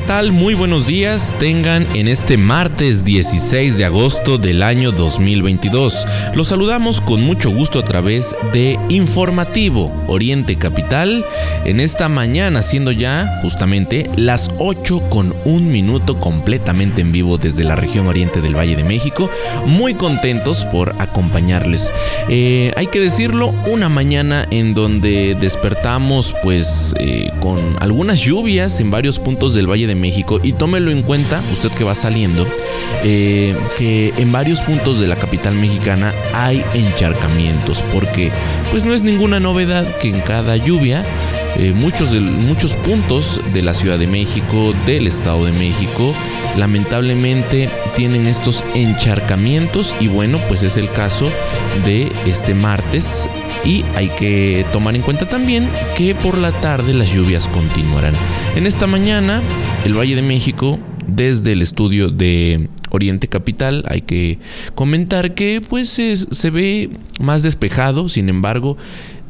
¿Qué tal? Muy buenos días tengan en este martes 16 de agosto del año 2022. Los saludamos con mucho gusto a través de Informativo Oriente Capital en esta mañana siendo ya justamente las 8 con un minuto completamente en vivo desde la región oriente del Valle de México. Muy contentos por acompañarles. Eh, hay que decirlo, una mañana en donde despertamos pues eh, con algunas lluvias en varios puntos del Valle de México y tómelo en cuenta, usted que va saliendo, eh, que en varios puntos de la capital mexicana hay encharcamientos, porque pues no es ninguna novedad que en cada lluvia eh, muchos, muchos puntos de la Ciudad de México, del Estado de México, lamentablemente tienen estos encharcamientos y bueno, pues es el caso de este martes y hay que tomar en cuenta también que por la tarde las lluvias continuarán. En esta mañana, el Valle de México, desde el estudio de Oriente Capital, hay que comentar que pues se ve más despejado, sin embargo,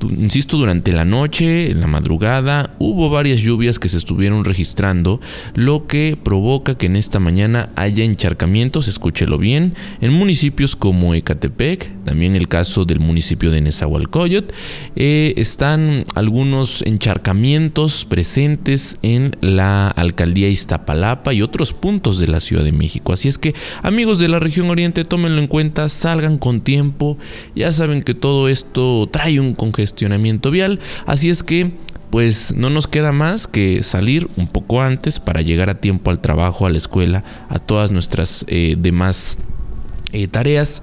insisto, durante la noche, en la madrugada, hubo varias lluvias que se estuvieron registrando, lo que provoca que en esta mañana haya encharcamientos, escúchelo bien, en municipios como Ecatepec, también el caso del municipio de Nezahualcóyotl, eh, están algunos encharcamientos presentes en la alcaldía Iztapalapa y otros puntos de la Ciudad de México. Así es que, amigos de la región oriente, tómenlo en cuenta, salgan con tiempo, ya saben que todo esto trae un congestionamiento vial. Así es que pues no nos queda más que salir un poco antes para llegar a tiempo al trabajo, a la escuela, a todas nuestras eh, demás eh, tareas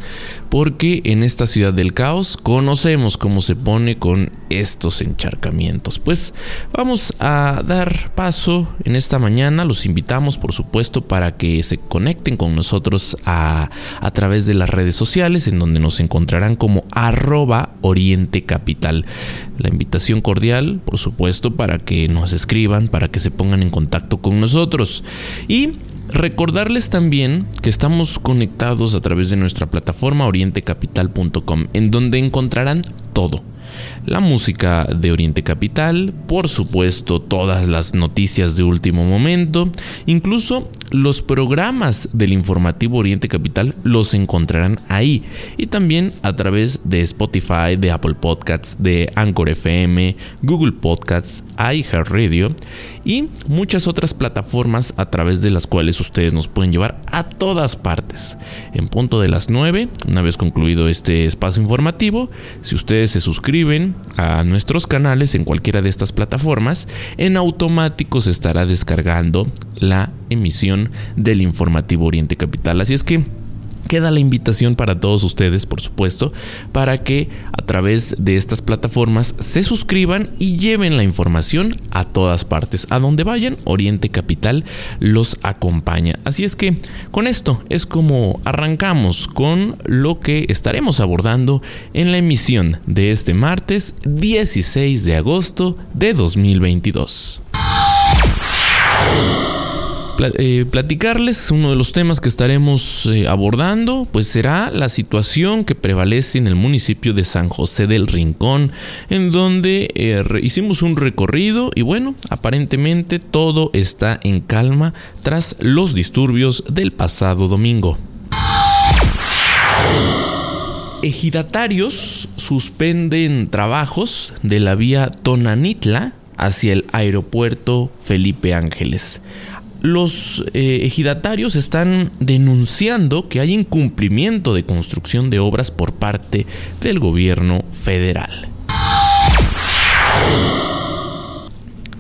porque en esta ciudad del caos conocemos cómo se pone con estos encharcamientos. Pues vamos a dar paso en esta mañana, los invitamos por supuesto para que se conecten con nosotros a, a través de las redes sociales en donde nos encontrarán como arroba oriente capital. La invitación cordial por supuesto para que nos escriban, para que se pongan en contacto con nosotros y Recordarles también que estamos conectados a través de nuestra plataforma orientecapital.com, en donde encontrarán todo la música de Oriente Capital, por supuesto todas las noticias de último momento, incluso los programas del informativo Oriente Capital los encontrarán ahí y también a través de Spotify, de Apple Podcasts, de Anchor FM, Google Podcasts, iHeartRadio y muchas otras plataformas a través de las cuales ustedes nos pueden llevar a todas partes. En punto de las 9, una vez concluido este espacio informativo, si ustedes se suscriben a nuestros canales en cualquiera de estas plataformas, en automático se estará descargando la emisión del informativo Oriente Capital. Así es que Queda la invitación para todos ustedes, por supuesto, para que a través de estas plataformas se suscriban y lleven la información a todas partes. A donde vayan, Oriente Capital los acompaña. Así es que con esto es como arrancamos con lo que estaremos abordando en la emisión de este martes 16 de agosto de 2022. Eh, platicarles uno de los temas que estaremos eh, abordando, pues será la situación que prevalece en el municipio de San José del Rincón, en donde eh, hicimos un recorrido y bueno, aparentemente todo está en calma tras los disturbios del pasado domingo. Ejidatarios suspenden trabajos de la vía Tonanitla hacia el aeropuerto Felipe Ángeles los eh, ejidatarios están denunciando que hay incumplimiento de construcción de obras por parte del gobierno federal.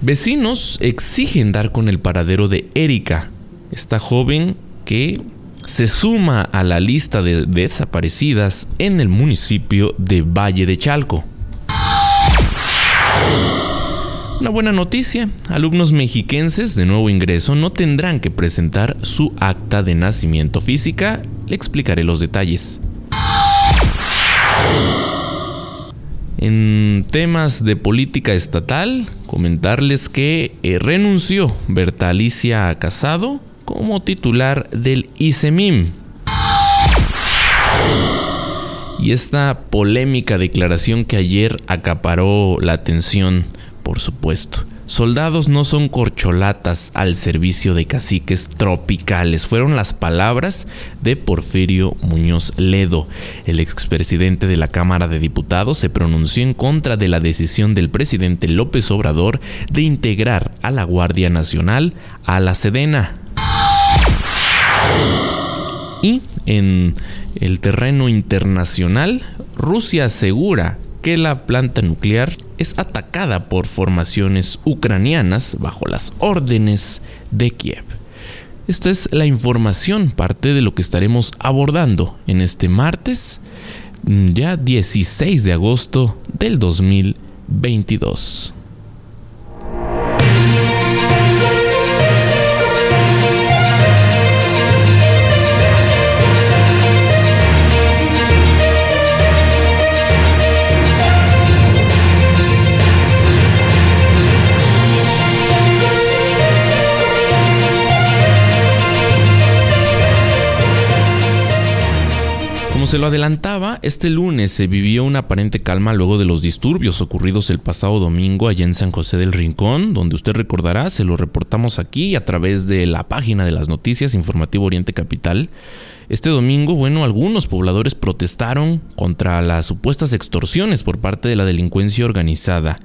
Vecinos exigen dar con el paradero de Erika, esta joven que se suma a la lista de desaparecidas en el municipio de Valle de Chalco. Una buena noticia, alumnos mexiquenses de nuevo ingreso no tendrán que presentar su acta de nacimiento física, le explicaré los detalles. En temas de política estatal, comentarles que eh, renunció Berta Alicia Casado como titular del ICEMIM. Y esta polémica declaración que ayer acaparó la atención, por supuesto. Soldados no son corcholatas al servicio de caciques tropicales. Fueron las palabras de Porfirio Muñoz Ledo. El expresidente de la Cámara de Diputados se pronunció en contra de la decisión del presidente López Obrador de integrar a la Guardia Nacional a la Sedena. Y en el terreno internacional, Rusia asegura que la planta nuclear es atacada por formaciones ucranianas bajo las órdenes de Kiev. Esta es la información, parte de lo que estaremos abordando en este martes, ya 16 de agosto del 2022. Se lo adelantaba, este lunes se vivió una aparente calma luego de los disturbios ocurridos el pasado domingo allá en San José del Rincón, donde usted recordará, se lo reportamos aquí a través de la página de las noticias Informativo Oriente Capital. Este domingo, bueno, algunos pobladores protestaron contra las supuestas extorsiones por parte de la delincuencia organizada.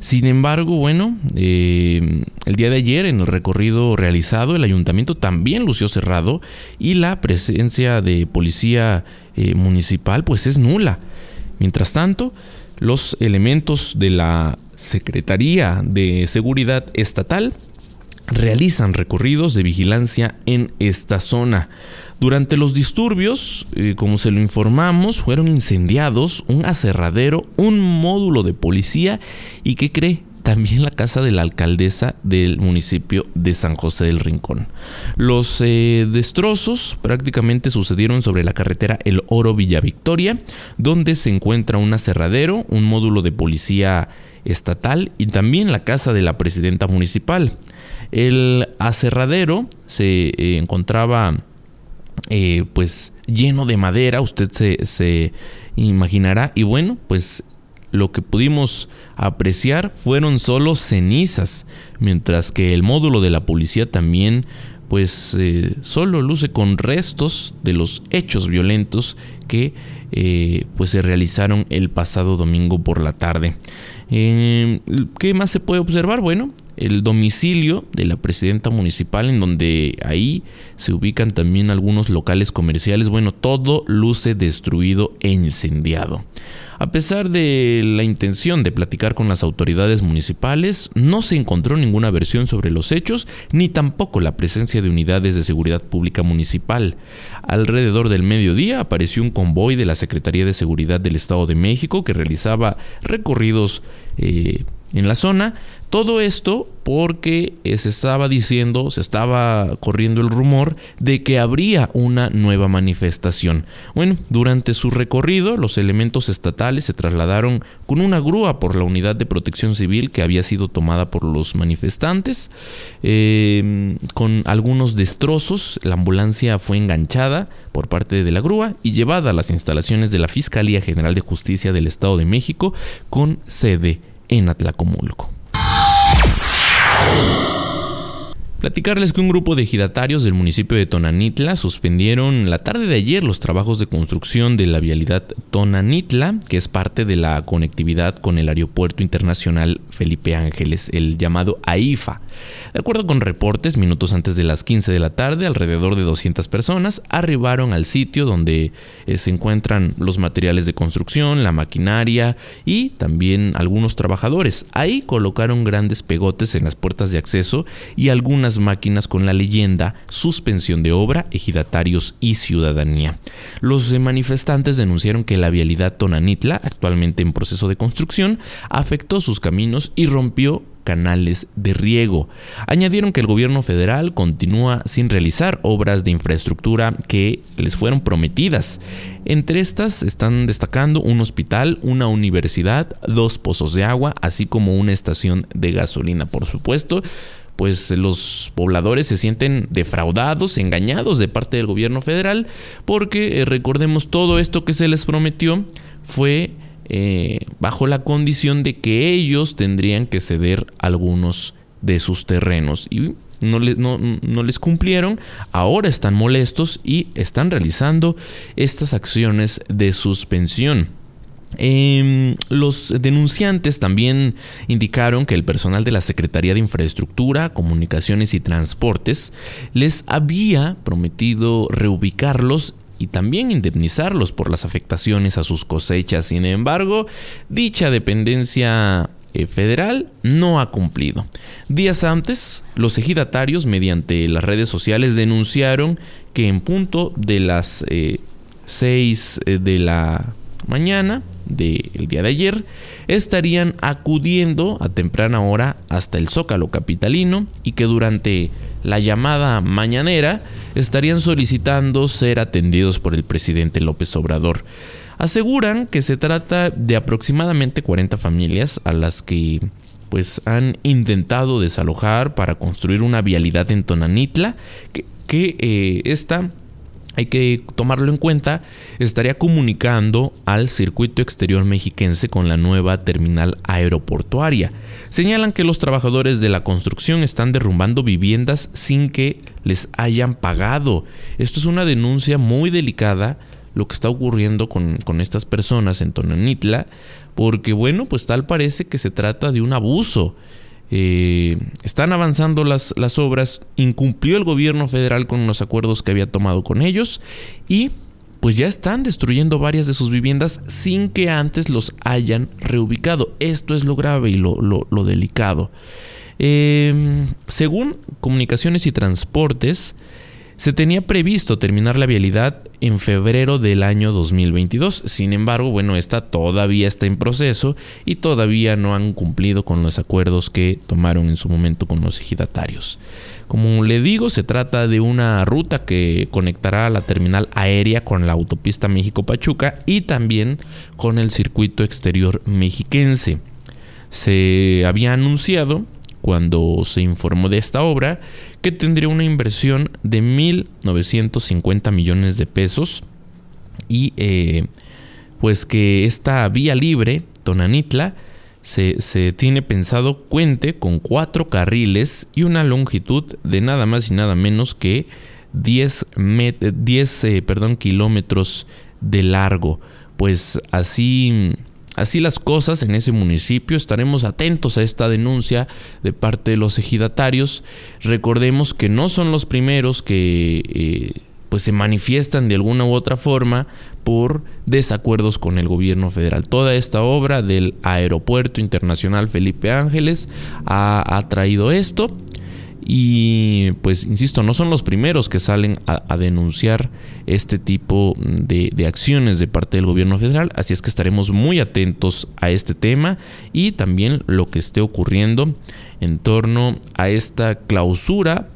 Sin embargo, bueno, eh, el día de ayer en el recorrido realizado el ayuntamiento también lució cerrado y la presencia de policía eh, municipal pues es nula. Mientras tanto, los elementos de la Secretaría de Seguridad Estatal realizan recorridos de vigilancia en esta zona. Durante los disturbios, eh, como se lo informamos, fueron incendiados un aserradero, un módulo de policía y ¿qué cree? También la casa de la alcaldesa del municipio de San José del Rincón. Los eh, destrozos prácticamente sucedieron sobre la carretera El Oro Villa Victoria, donde se encuentra un aserradero, un módulo de policía estatal y también la casa de la presidenta municipal. El aserradero se eh, encontraba eh, pues lleno de madera, usted se, imaginará. Y bueno, pues lo que pudimos apreciar fueron solo cenizas, mientras que el módulo de la policía también pues eh, solo luce con restos de los hechos violentos que eh, pues se realizaron el pasado domingo por la tarde. ¿Qué más se puede observar? Bueno, el domicilio de la presidenta municipal, en donde ahí se ubican también algunos locales comerciales. Bueno, todo luce destruido e incendiado. A pesar de la intención de platicar con las autoridades municipales, no se encontró ninguna versión sobre los hechos, ni tampoco la presencia de unidades de seguridad pública municipal. Alrededor del mediodía apareció un convoy de la Secretaría de Seguridad del Estado de México que realizaba recorridos eh, en la zona. Todo esto porque eh, se estaba diciendo, se estaba corriendo el rumor de que habría una nueva manifestación. Bueno, durante su recorrido, los elementos estatales se trasladaron con una grúa por la unidad de protección civil que había sido tomada por los manifestantes, em, con algunos destrozos. La ambulancia fue enganchada por parte de la grúa y llevada a las instalaciones de la Fiscalía General de Justicia del Estado de México con sede en Atlacomulco. Platicarles que un grupo de ejidatarios del municipio de Tonanitla suspendieron la tarde de ayer los trabajos de construcción de la vialidad Tonanitla, que es parte de la conectividad con el Aeropuerto Internacional Felipe Ángeles, el llamado AIFA. De acuerdo con reportes, minutos antes de las 15 de la tarde, alrededor de 200 personas arribaron al sitio donde eh, se encuentran los materiales de construcción, la maquinaria y también algunos trabajadores. Ahí colocaron grandes pegotes en las puertas de acceso y algunas máquinas con la leyenda suspensión de obra, ejidatarios y ciudadanía. Los manifestantes denunciaron que la vialidad Tonanitla, actualmente en proceso de construcción, afectó sus caminos y rompió canales de riego. Añadieron que el gobierno federal continúa sin realizar obras de infraestructura que les fueron prometidas. Entre estas están destacando un hospital, una universidad, dos pozos de agua, así como una estación de gasolina, por supuesto pues los pobladores se sienten defraudados, engañados de parte del gobierno federal, porque eh, recordemos todo esto que se les prometió fue eh, bajo la condición de que ellos tendrían que ceder algunos de sus terrenos y no, no, les cumplieron, ahora están molestos y están realizando estas acciones de suspensión. Em, los denunciantes también indicaron que el personal de la Secretaría de Infraestructura, Comunicaciones y Transportes les había prometido reubicarlos y también indemnizarlos por las afectaciones a sus cosechas. Sin embargo, dicha dependencia eh, federal no ha cumplido. Días antes, los ejidatarios mediante las redes sociales denunciaron que en punto de las 6 eh, eh, de la mañana del día de ayer estarían acudiendo a temprana hora hasta el Zócalo capitalino y que durante la llamada mañanera estarían solicitando ser atendidos por el presidente López Obrador. Aseguran que se trata de aproximadamente 40 familias a las que pues han intentado desalojar para construir una vialidad en Tonanitla que, que eh, esta hay que tomarlo en cuenta, estaría comunicando al circuito exterior mexiquense con la nueva terminal aeroportuaria. Señalan que los trabajadores de la construcción están derrumbando viviendas sin que les hayan pagado. Esto es una denuncia muy delicada, lo que está ocurriendo con, con estas personas en Tonanitla, porque bueno, pues tal parece que se trata de un abuso. Eh, están avanzando las, las obras, incumplió el gobierno federal con los acuerdos que había tomado con ellos y pues ya están destruyendo varias de sus viviendas sin que antes los hayan reubicado. Esto es lo grave y lo, delicado. Em, según Comunicaciones y Transportes, se tenía previsto terminar la vialidad en febrero del año 2022. Sin embargo, bueno, esta todavía está en proceso y todavía no han cumplido con los acuerdos que tomaron en su momento con los ejidatarios. Como le digo, se trata de una ruta que conectará la terminal aérea con la autopista México-Pachuca y también con el circuito exterior mexiquense. Se había anunciado cuando se informó de esta obra que tendría una inversión de 1.950 millones de pesos y eh, pues que esta vía libre, Tonanitla, se, se, tiene pensado cuente con cuatro carriles y una longitud de nada más y nada menos que 10, 10 eh, perdón, kilómetros de largo. Pues así Así las cosas en ese municipio, estaremos atentos a esta denuncia de parte de los ejidatarios. Recordemos que no son los primeros que eh, pues se manifiestan de alguna u otra forma por desacuerdos con el gobierno federal. Toda esta obra del Aeropuerto Internacional Felipe Ángeles ha, ha traído esto y pues, insisto, no son los primeros que salen a, denunciar este tipo de, de, acciones de parte del gobierno federal. Así es que estaremos muy atentos a este tema y también lo que esté ocurriendo en torno a esta clausura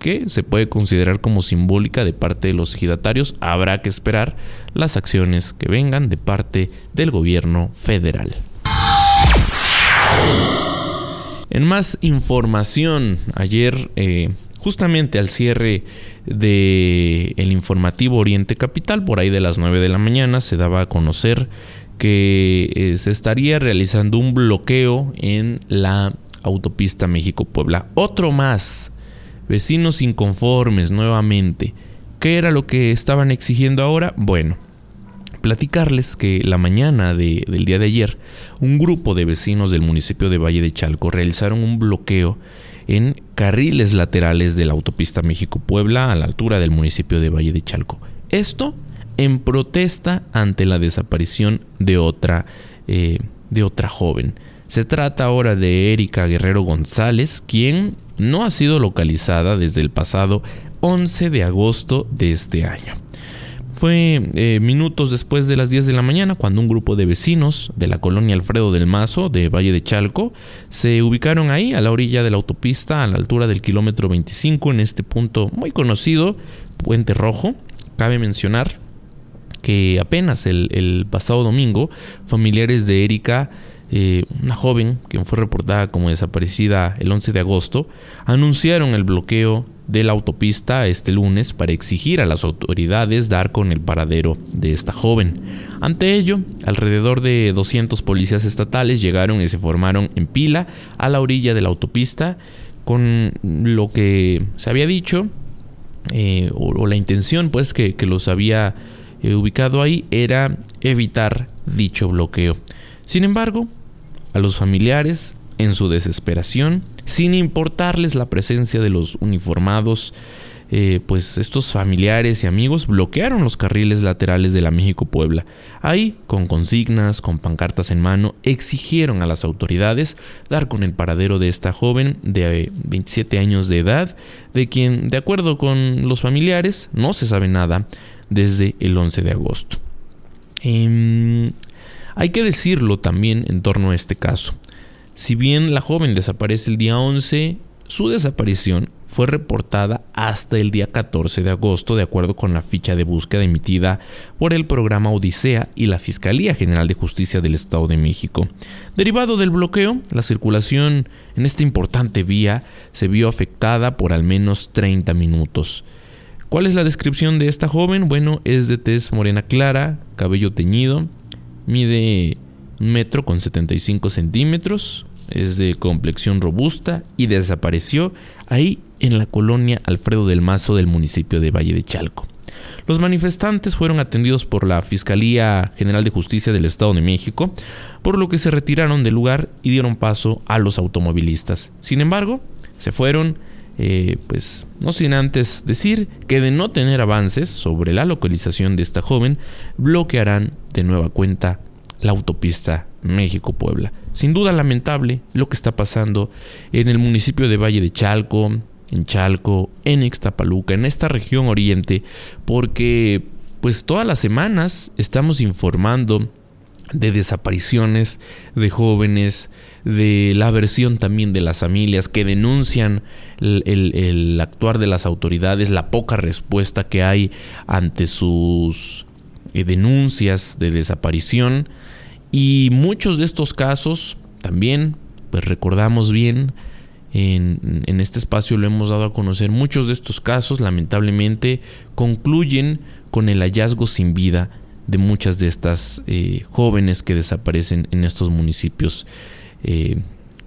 que se puede considerar como simbólica de parte de los ejidatarios. Habrá que esperar las acciones que vengan de parte del gobierno federal. En más información, ayer eh, justamente al cierre del el informativo Oriente Capital, por ahí de las 9 de la mañana, se daba a conocer que eh, se estaría realizando un bloqueo en la autopista México-Puebla. Otro más, vecinos inconformes nuevamente. ¿Qué era lo que estaban exigiendo ahora? Bueno, platicarles que la mañana del día de ayer, un grupo de vecinos del municipio de Valle de Chalco realizaron un bloqueo en carriles laterales de la autopista México-Puebla a la altura del municipio de Valle de Chalco. Esto en protesta ante la desaparición de otra, eh, de otra joven. Se trata ahora de Erika Guerrero González, quien no ha sido localizada desde el pasado 11 de agosto de este año. Fue eh, minutos después de las 10 de la mañana cuando un grupo de vecinos de la colonia Alfredo del Mazo de Valle de Chalco se ubicaron ahí a la orilla de la autopista a la altura del kilómetro 25 en este punto muy conocido, Puente Rojo. Cabe mencionar que apenas el, pasado domingo familiares de Erika eh, una joven, quien fue reportada como desaparecida el 11 de agosto, anunciaron el bloqueo de la autopista este lunes para exigir a las autoridades dar con el paradero de esta joven. Ante ello, alrededor de 200 policías estatales llegaron y se formaron en pila a la orilla de la autopista con lo que se había dicho eh, o, la intención pues que, los había eh, ubicado ahí era evitar dicho bloqueo. Sin embargo, a los familiares, en su desesperación, sin importarles la presencia de los uniformados, eh, pues estos familiares y amigos bloquearon los carriles laterales de la México-Puebla. Ahí, con consignas, con pancartas en mano, exigieron a las autoridades dar con el paradero de esta joven de 27 años de edad, de quien, de acuerdo con los familiares, no se sabe nada desde el 11 de agosto. Em, hay que decirlo también en torno a este caso. Si bien la joven desaparece el día 11, su desaparición fue reportada hasta el día 14 de agosto de acuerdo con la ficha de búsqueda emitida por el programa Odisea y la Fiscalía General de Justicia del Estado de México. Derivado del bloqueo, la circulación en esta importante vía se vio afectada por al menos 30 minutos. ¿Cuál es la descripción de esta joven? Bueno, es de tez morena clara, cabello teñido, mide un metro con 75 centímetros, es de complexión robusta y desapareció ahí en la colonia Alfredo del Mazo del municipio de Valle de Chalco. Los manifestantes fueron atendidos por la Fiscalía General de Justicia del Estado de México, por lo que se retiraron del lugar y dieron paso a los automovilistas. Sin embargo, se fueron, eh, pues no sin antes decir que de no tener avances sobre la localización de esta joven, bloquearán de nueva cuenta la autopista México-Puebla. Sin duda lamentable lo que está pasando en el municipio de Valle de Chalco, en Chalco, en Ixtapaluca, en esta región oriente, porque pues todas las semanas estamos informando de desapariciones de jóvenes, de la versión también de las familias que denuncian el, actuar de las autoridades, la poca respuesta que hay ante sus eh, denuncias de desaparición y muchos de estos casos también, pues recordamos bien, en, este espacio lo hemos dado a conocer, muchos de estos casos lamentablemente concluyen con el hallazgo sin vida de muchas de estas eh, jóvenes que desaparecen en estos municipios. Eh,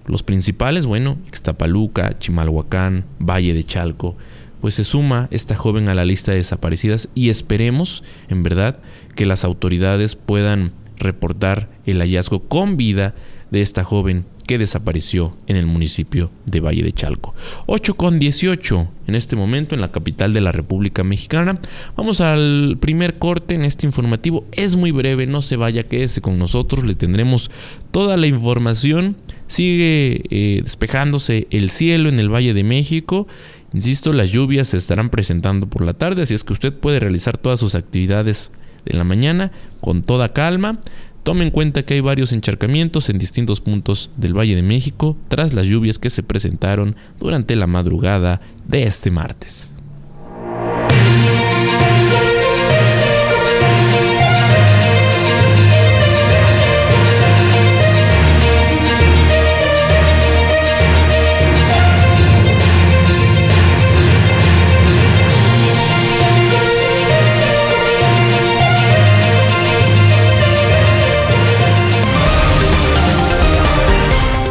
los principales, bueno, Ixtapaluca, Chimalhuacán, Valle de Chalco, pues se suma esta joven a la lista de desaparecidas y esperemos, en verdad, que las autoridades puedan reportar el hallazgo con vida de esta joven que desapareció en el municipio de Valle de Chalco. 8 con 18 en este momento en la capital de la República Mexicana. Vamos al primer corte en este informativo. Es muy breve, no se vaya, quédese con nosotros, le tendremos toda la información. Sigue eh, despejándose el cielo en el Valle de México. Insisto, las lluvias se estarán presentando por la tarde, así es que usted puede realizar todas sus actividades en la mañana con toda calma. Tome en cuenta que hay varios encharcamientos en distintos puntos del Valle de México tras las lluvias que se presentaron durante la madrugada de este martes.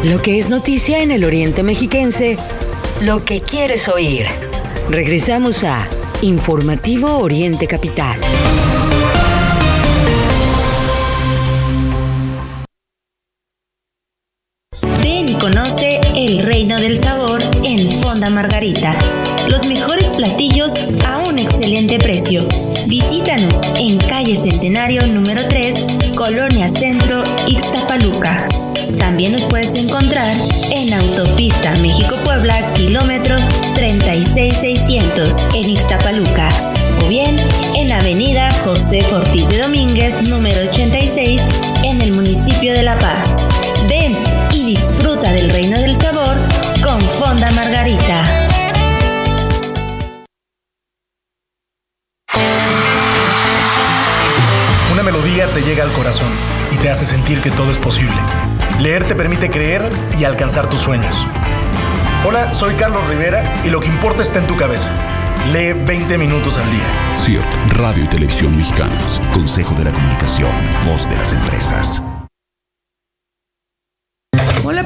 Lo que es noticia en el Oriente Mexiquense, lo que quieres oír. Regresamos a Informativo Oriente Capital. Ven y conoce el reino del sabor en Fonda Margarita. Los mejores platillos a un excelente precio. Visítanos en calle Centenario número 3, Colonia Centro, Ixtapaluca. También nos puedes encontrar en Autopista México-Puebla, kilómetro 36600 en Ixtapaluca. O bien en Avenida José Ortiz de Domínguez, número 86, en el municipio de La Paz. Ven y disfruta del reino del sabor con Fonda Margarita. Una melodía te llega al corazón y te hace sentir que todo es posible. Leer te permite creer y alcanzar tus sueños. Hola, soy Carlos Rivera y lo que importa está en tu cabeza. Lee 20 minutos al día. CIRT, Radio y Televisión Mexicanas. Consejo de la Comunicación, voz de las empresas.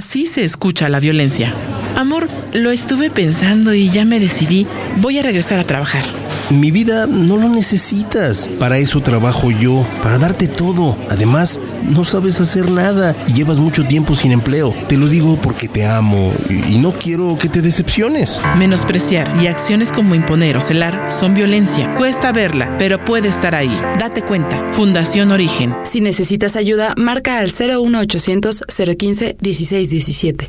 Así se escucha la violencia. Amor, lo estuve pensando y ya me decidí. Voy a regresar a trabajar. Mi vida no lo necesitas. Para eso trabajo yo, para darte todo. Además, no sabes hacer nada y llevas mucho tiempo sin empleo. Te lo digo porque te amo y no quiero que te decepciones. Menospreciar y acciones como imponer o celar son violencia. Cuesta verla, pero puede estar ahí. Date cuenta. Fundación Origen. Si necesitas ayuda, marca al 01800 015 1617.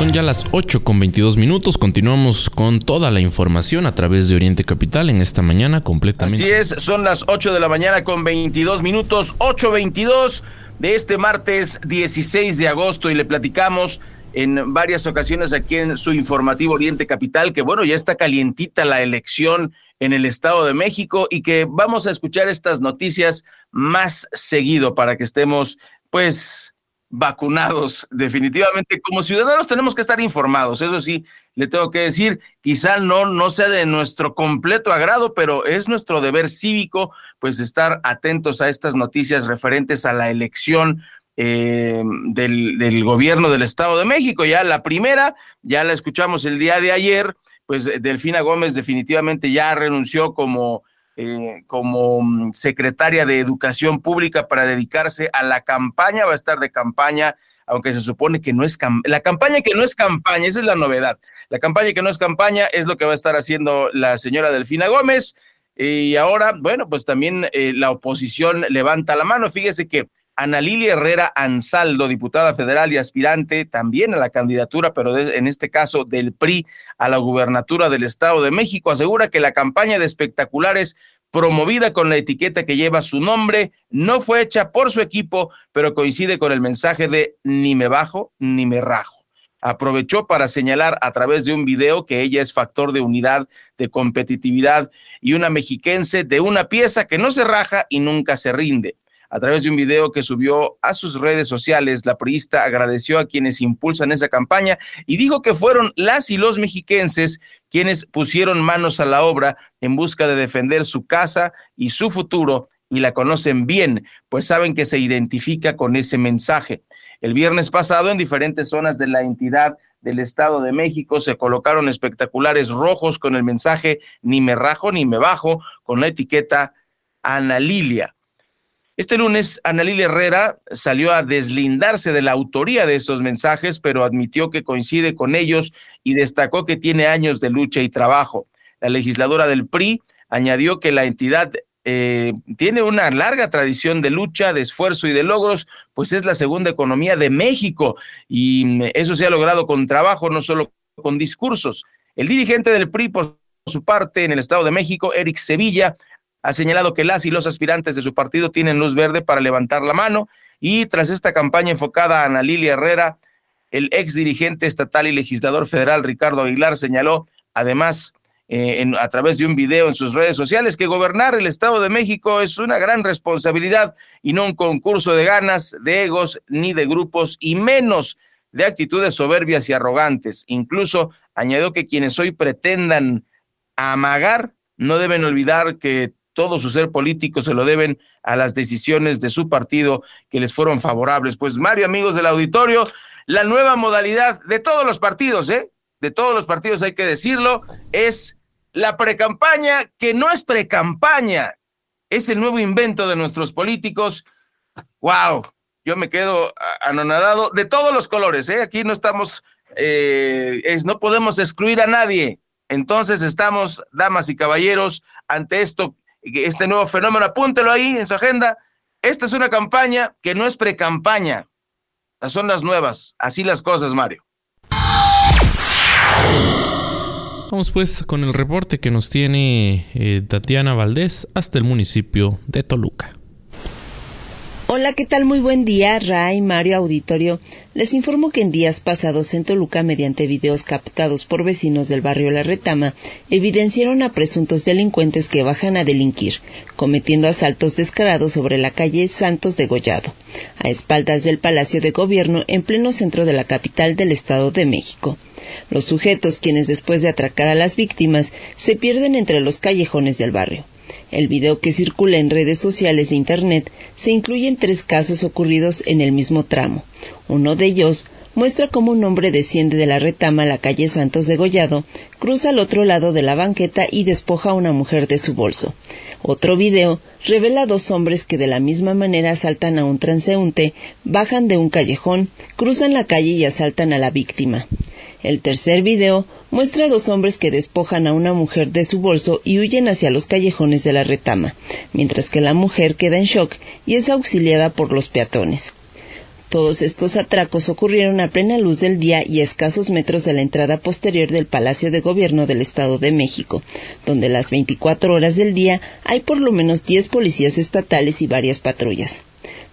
Son ya las 8 con 22 minutos. Continuamos con toda la información a través de Oriente Capital en esta mañana completamente. Así es, son las 8 de la mañana con 22 minutos, 8.22 de este martes 16 de agosto y le platicamos en varias ocasiones aquí en su informativo Oriente Capital que bueno, ya está calientita la elección en el Estado de México y que vamos a escuchar estas noticias más seguido para que estemos pues vacunados. Definitivamente, como ciudadanos tenemos que estar informados. Eso sí, le tengo que decir, quizá no, no sea de nuestro completo agrado, pero es nuestro deber cívico, pues estar atentos a estas noticias referentes a la elección eh, del, del gobierno del Estado de México. Ya la primera, ya la escuchamos el día de ayer, pues Delfina Gómez definitivamente ya renunció como eh, como mm, secretaria de Educación Pública para dedicarse a la campaña, va a estar de campaña, aunque se supone que no es la campaña que no es campaña, esa es la novedad. La campaña que no es campaña es lo que va a estar haciendo la señora Delfina Gómez. Y ahora, bueno, pues también eh, la oposición levanta la mano. Fíjese que Ana Lilia Herrera Ansaldo, diputada federal y aspirante también a la candidatura, pero en este caso del PRI a la gubernatura del Estado de México, asegura que la campaña de espectaculares promovida con la etiqueta que lleva su nombre, no fue hecha por su equipo, pero coincide con el mensaje de ni me bajo ni me rajo. Aprovechó para señalar a través de un video que ella es factor de unidad, de competitividad y una mexiquense de una pieza que no se raja y nunca se rinde. A través de un video que subió a sus redes sociales, la priista agradeció a quienes impulsan esa campaña y dijo que fueron las y los mexiquenses quienes pusieron manos a la obra en busca de defender su casa y su futuro y la conocen bien, pues saben que se identifica con ese mensaje. El viernes pasado, en diferentes zonas de la entidad del Estado de México, se colocaron espectaculares rojos con el mensaje ni me rajo ni me bajo, con la etiqueta Ana Lilia. Este lunes, Ana Lilia Herrera salió a deslindarse de la autoría de estos mensajes, pero admitió que coincide con ellos y destacó que tiene años de lucha y trabajo. La legisladora del PRI añadió que la entidad eh, tiene una larga tradición de lucha, de esfuerzo y de logros, pues es la segunda economía de México y eso se ha logrado con trabajo, no solo con discursos. El dirigente del PRI, por su parte, en el Estado de México, Eric Sevilla ha señalado que las y los aspirantes de su partido tienen luz verde para levantar la mano y tras esta campaña enfocada a Ana Lilia Herrera, el ex dirigente estatal y legislador federal Ricardo Aguilar señaló además eh, a través de un video en sus redes sociales que gobernar el Estado de México es una gran responsabilidad y no un concurso de ganas, de egos ni de grupos y menos de actitudes soberbias y arrogantes. Incluso añadió que quienes hoy pretendan amagar no deben olvidar que todo su ser político se lo deben a las decisiones de su partido que les fueron favorables. Pues Mario, amigos del auditorio, la nueva modalidad de todos los partidos, ¿eh? De todos los partidos hay que decirlo, es la precampaña que no es precampaña, es el nuevo invento de nuestros políticos. ¡Wow! Yo me quedo anonadado de todos los colores, ¿eh? Aquí no estamos, eh, no podemos excluir a nadie. Entonces estamos, damas y caballeros, ante esto este nuevo fenómeno, apúntelo ahí en su agenda. Esta es una campaña que no es pre-campaña, son las nuevas, así las cosas, Mario. Vamos pues con el reporte que nos tiene eh, Tatiana Valdés hasta el municipio de Toluca. Hola, ¿qué tal? Muy buen día, Ray, Mario Auditorio. Les informo que en días pasados en Toluca, mediante videos captados por vecinos del barrio La Retama, evidenciaron a presuntos delincuentes que bajan a delinquir, cometiendo asaltos descarados sobre la calle Santos de Gollado, a espaldas del Palacio de Gobierno en pleno centro de la capital del Estado de México. Los sujetos, quienes después de atracar a las víctimas, se pierden entre los callejones del barrio. El video que circula en redes sociales e Internet se incluyen tres casos ocurridos en el mismo tramo. Uno de ellos muestra cómo un hombre desciende de la retama a la calle Santos de Gollado, cruza al otro lado de la banqueta y despoja a una mujer de su bolso. Otro video revela a dos hombres que de la misma manera asaltan a un transeúnte, bajan de un callejón, cruzan la calle y asaltan a la víctima. El tercer video muestra a dos hombres que despojan a una mujer de su bolso y huyen hacia los callejones de la retama, mientras que la mujer queda en shock y es auxiliada por los peatones. Todos estos atracos ocurrieron a plena luz del día y a escasos metros de la entrada posterior del Palacio de Gobierno del Estado de México, donde las 24 horas del día hay por lo menos 10 policías estatales y varias patrullas.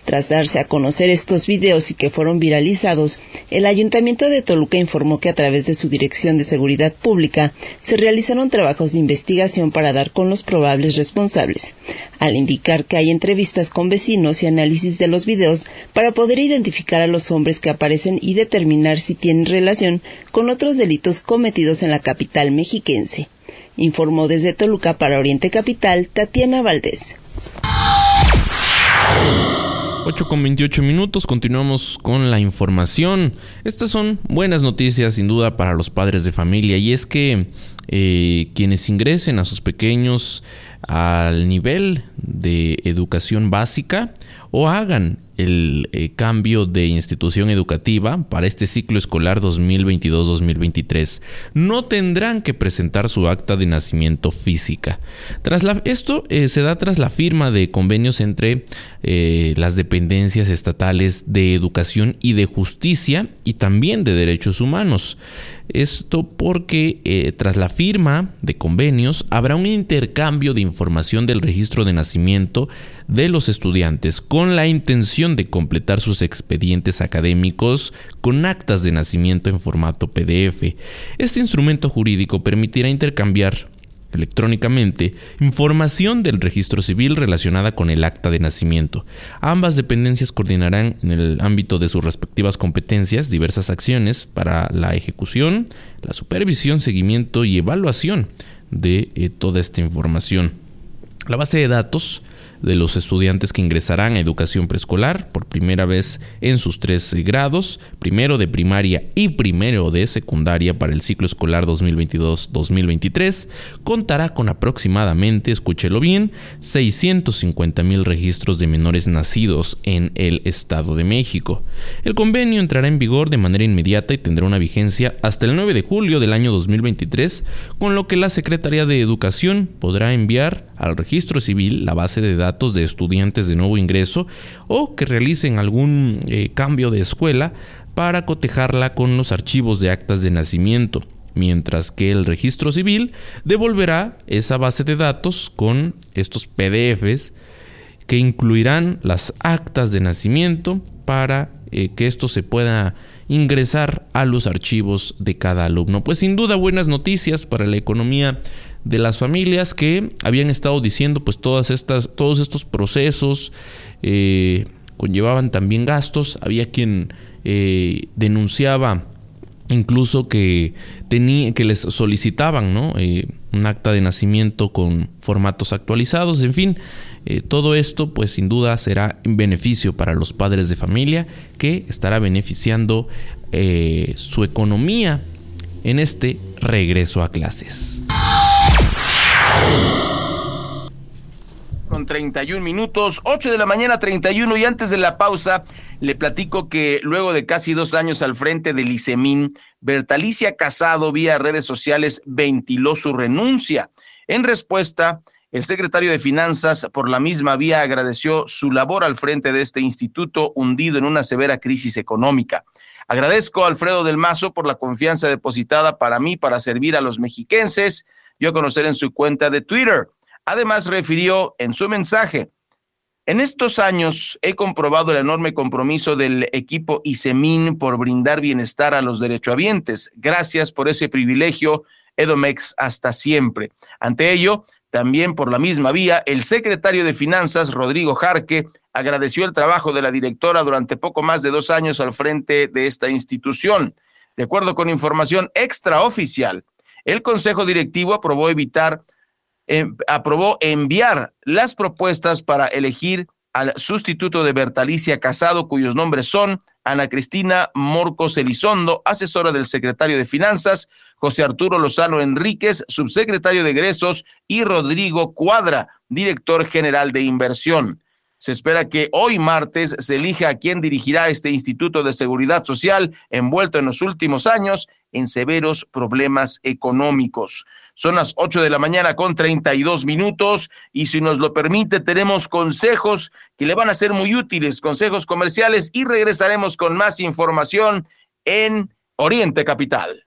Tras darse a conocer estos videos y que fueron viralizados, el Ayuntamiento de Toluca informó que a través de su Dirección de Seguridad Pública se realizaron trabajos de investigación para dar con los probables responsables, al indicar que hay entrevistas con vecinos y análisis de los videos para poder identificar a los hombres que aparecen y determinar si tienen relación con otros delitos cometidos en la capital mexiquense. Informó desde Toluca para Oriente Capital Tatiana Valdés. 8 con 28 minutos, continuamos con la información. Estas son buenas noticias sin duda para los padres de familia y es que eh, quienes ingresen a sus pequeños al nivel de educación básica o hagan el eh, cambio de institución educativa para este ciclo escolar 2022-2023. No tendrán que presentar su acta de nacimiento física. Tras esto eh, se da tras la firma de convenios entre eh, las dependencias estatales de educación y de justicia y también de derechos humanos. Esto porque tras la firma de convenios habrá un intercambio de información del registro de nacimiento de los estudiantes con la intención de completar sus expedientes académicos con actas de nacimiento en formato PDF. Este instrumento jurídico permitirá intercambiar electrónicamente información del registro civil relacionada con el acta de nacimiento. Ambas dependencias coordinarán en el ámbito de sus respectivas competencias diversas acciones para la ejecución, la supervisión, seguimiento y evaluación de eh, toda esta información. La base de datos de los estudiantes que ingresarán a educación preescolar por primera vez en sus tres grados, primero de primaria y primero de secundaria para el ciclo escolar 2022-2023, contará con aproximadamente, escúchelo bien, 650 mil registros de menores nacidos en el Estado de México. El convenio entrará en vigor de manera inmediata y tendrá una vigencia hasta el 9 de julio del año 2023, con lo que la Secretaría de Educación podrá enviar al registro civil la base de datos de estudiantes de nuevo ingreso o que realicen algún eh, cambio de escuela para cotejarla con los archivos de actas de nacimiento. mientras que el registro civil devolverá esa base de datos con estos PDFs que incluirán las actas de nacimiento para eh, que esto se pueda ingresar a los archivos de cada alumno. Pues sin duda buenas noticias para la economía de las familias que habían estado diciendo pues todas estas, todos estos procesos eh, conllevaban también gastos. Había quien eh, denunciaba incluso que, tenía, que les solicitaban ¿no? Eh, un acta de nacimiento con formatos actualizados, en fin, todo esto pues sin duda será en beneficio para los padres de familia que estará beneficiando su economía en este regreso a clases. Con 31 minutos, 8 de la mañana 31 y antes de la pausa le platico que luego de casi dos años al frente del ICEMIN, Bertalicia Casado vía redes sociales ventiló su renuncia. En respuesta, el secretario de Finanzas por la misma vía agradeció su labor al frente de este instituto hundido en una severa crisis económica. Agradezco a Alfredo del Mazo por la confianza depositada para mí para servir a los mexiquenses dio a conocer en su cuenta de Twitter. Además, refirió en su mensaje, en estos años he comprobado el enorme compromiso del equipo ISEMIN por brindar bienestar a los derechohabientes. Gracias por ese privilegio, Edomex, hasta siempre. Ante ello, también por la misma vía, el secretario de Finanzas, Rodrigo Jarque, agradeció el trabajo de la directora durante poco más de dos años al frente de esta institución. De acuerdo con información extraoficial, el Consejo Directivo aprobó evitar, em, aprobó enviar las propuestas para elegir al sustituto de Bertalicia Casado, cuyos nombres son Ana Cristina Morcos Elizondo, asesora del secretario de Finanzas, José Arturo Lozano Enríquez, subsecretario de Egresos, y Rodrigo Cuadra, director general de inversión. Se espera que hoy martes se elija a quien dirigirá este Instituto de Seguridad Social envuelto en los últimos años en severos problemas económicos. Son las 8 de la mañana con 32 minutos y si nos lo permite tenemos consejos que le van a ser muy útiles, consejos comerciales y regresaremos con más información en Oriente Capital.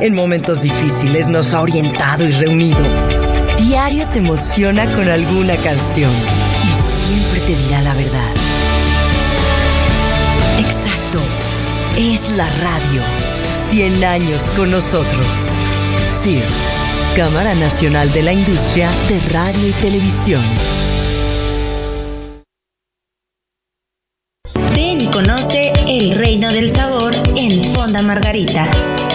en momentos difíciles nos ha orientado y reunido. Diario te emociona con alguna canción y siempre te dirá la verdad. Exacto, es la radio. 100 años con nosotros. CIRT, Cámara Nacional de la Industria de Radio y Televisión. Ven y conoce el reino del sabor en Fonda Margarita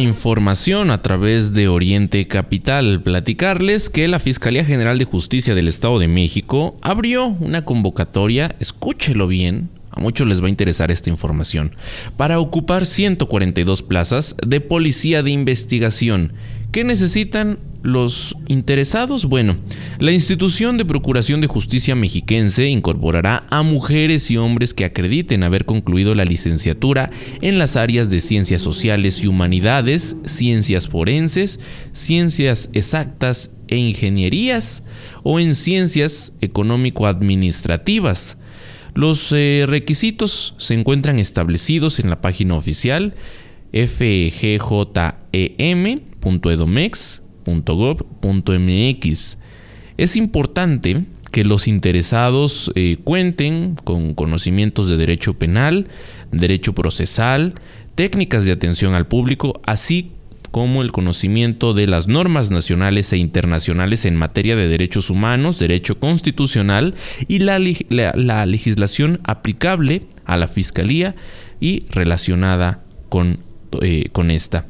Información a través de Oriente Capital. Platicarles que la Fiscalía General de Justicia del Estado de México abrió una convocatoria, escúchelo bien, a muchos les va a interesar esta información, para ocupar 142 plazas de policía de investigación ¿Qué necesitan los interesados? Bueno, la institución de Procuración de Justicia mexiquense incorporará a mujeres y hombres que acrediten haber concluido la licenciatura en las áreas de ciencias sociales y humanidades, ciencias forenses, ciencias exactas e ingenierías o en ciencias económico-administrativas. Los eh, requisitos se encuentran establecidos en la página oficial fjgem.edomex.gov.mx. Es importante que los interesados eh, cuenten con conocimientos de derecho penal, derecho procesal, técnicas de atención al público, así como el conocimiento de las normas nacionales e internacionales en materia de derechos humanos, derecho constitucional y la, la legislación aplicable a la Fiscalía y relacionada con eh, con esta.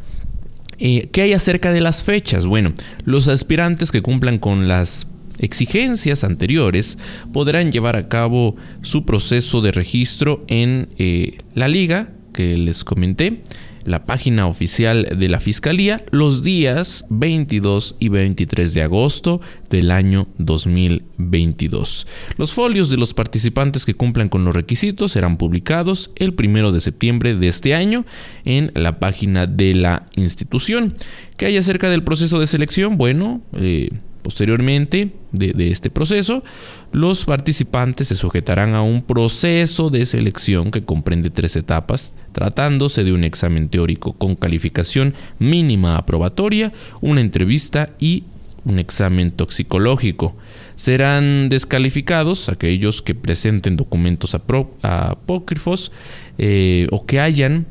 Eh, ¿Qué hay acerca de las fechas? Bueno, los aspirantes que cumplan con las exigencias anteriores podrán llevar a cabo su proceso de registro en eh, la liga que les comenté la página oficial de la Fiscalía los días 22 y 23 de agosto del año 2022. Los folios de los participantes que cumplan con los requisitos serán publicados el primero de septiembre de este año en la página de la institución. ¿Qué hay acerca del proceso de selección? Bueno, eh, Posteriormente de, este proceso, los participantes se sujetarán a un proceso de selección que comprende tres etapas, tratándose de un examen teórico con calificación mínima aprobatoria, una entrevista y un examen toxicológico. Serán descalificados aquellos que presenten documentos apócrifos eh, o que hayan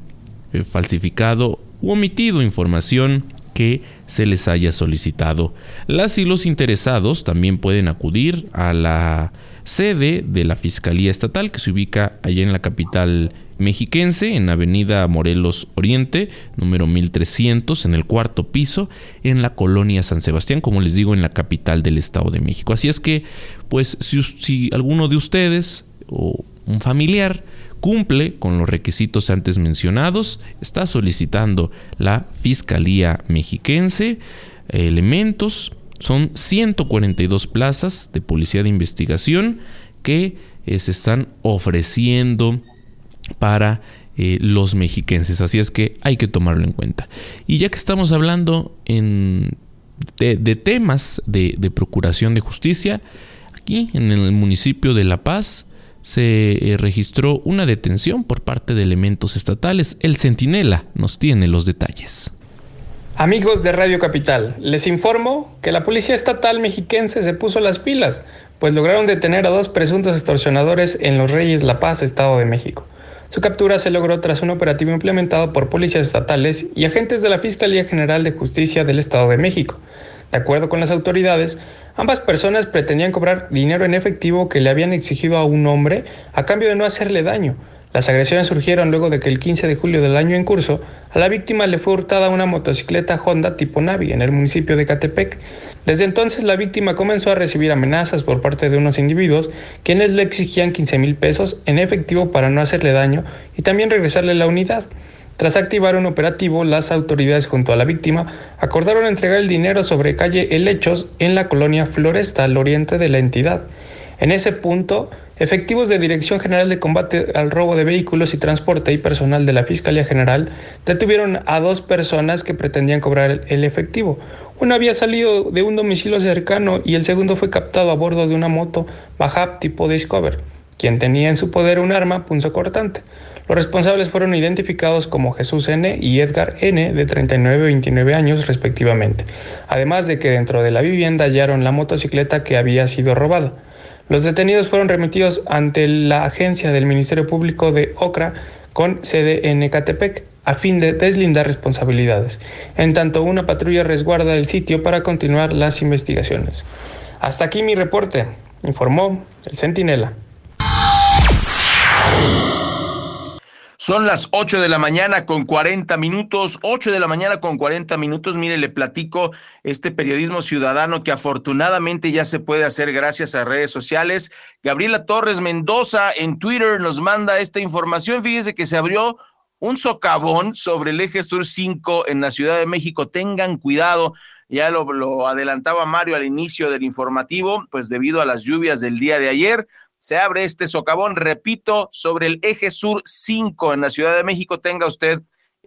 eh, falsificado u omitido información que se les haya solicitado. Las y los interesados también pueden acudir a la sede de la Fiscalía Estatal que se ubica allá en la capital mexiquense, en Avenida Morelos Oriente, número 1300, en el cuarto piso, en la colonia San Sebastián, como les digo, en la capital del Estado de México. Así es que, pues, si, si alguno de ustedes o un familiar cumple con los requisitos antes mencionados, está solicitando la Fiscalía Mexiquense elementos, son 142 plazas de policía de investigación que eh, se están ofreciendo para eh, los mexiquenses, así es que hay que tomarlo en cuenta. Y ya que estamos hablando en, de, temas de procuración de justicia, aquí en el municipio de La Paz, se eh, registró una detención por parte de elementos estatales. El Centinela nos tiene los detalles. Amigos de Radio Capital, les informo que la Policía Estatal Mexiquense se puso las pilas, pues lograron detener a dos presuntos extorsionadores en Los Reyes La Paz, Estado de México. Su captura se logró tras un operativo implementado por policías estatales y agentes de la Fiscalía General de Justicia del Estado de México. De acuerdo con las autoridades, ambas personas pretendían cobrar dinero en efectivo que le habían exigido a un hombre a cambio de no hacerle daño. Las agresiones surgieron luego de que el 15 de julio del año en curso a la víctima le fue hurtada una motocicleta Honda tipo Navi en el municipio de Catepec. Desde entonces la víctima comenzó a recibir amenazas por parte de unos individuos quienes le exigían 15 mil pesos en efectivo para no hacerle daño y también regresarle la unidad. Tras activar un operativo, las autoridades junto a la víctima acordaron entregar el dinero sobre calle Helechos en la colonia Floresta, al oriente de la entidad. En ese punto, efectivos de Dirección General de Combate al Robo de Vehículos y Transporte y personal de la Fiscalía General detuvieron a dos personas que pretendían cobrar el efectivo. Uno había salido de un domicilio cercano y el segundo fue captado a bordo de una moto Bajab tipo Discover, quien tenía en su poder un arma punzocortante. Los responsables fueron identificados como Jesús N. y Edgar N. de 39 y 29 años respectivamente, además de que dentro de la vivienda hallaron la motocicleta que había sido robada. Los detenidos fueron remitidos ante la agencia del Ministerio Público de Ocra con sede en Ecatepec a fin de deslindar responsabilidades. En tanto, una patrulla resguarda el sitio para continuar las investigaciones. Hasta aquí mi reporte, informó el Centinela. Son las 8 de la mañana con 40 minutos, 8 de la mañana con 40 minutos. Mire, le platico este periodismo ciudadano que afortunadamente ya se puede hacer gracias a redes sociales. Gabriela Torres Mendoza en Twitter nos manda esta información. Fíjense que se abrió un socavón sobre el eje sur 5 en la Ciudad de México. Tengan cuidado. Ya lo, lo adelantaba Mario al inicio del informativo, pues debido a las lluvias del día de ayer se abre este socavón, repito, sobre el eje sur 5 en la Ciudad de México. Tenga usted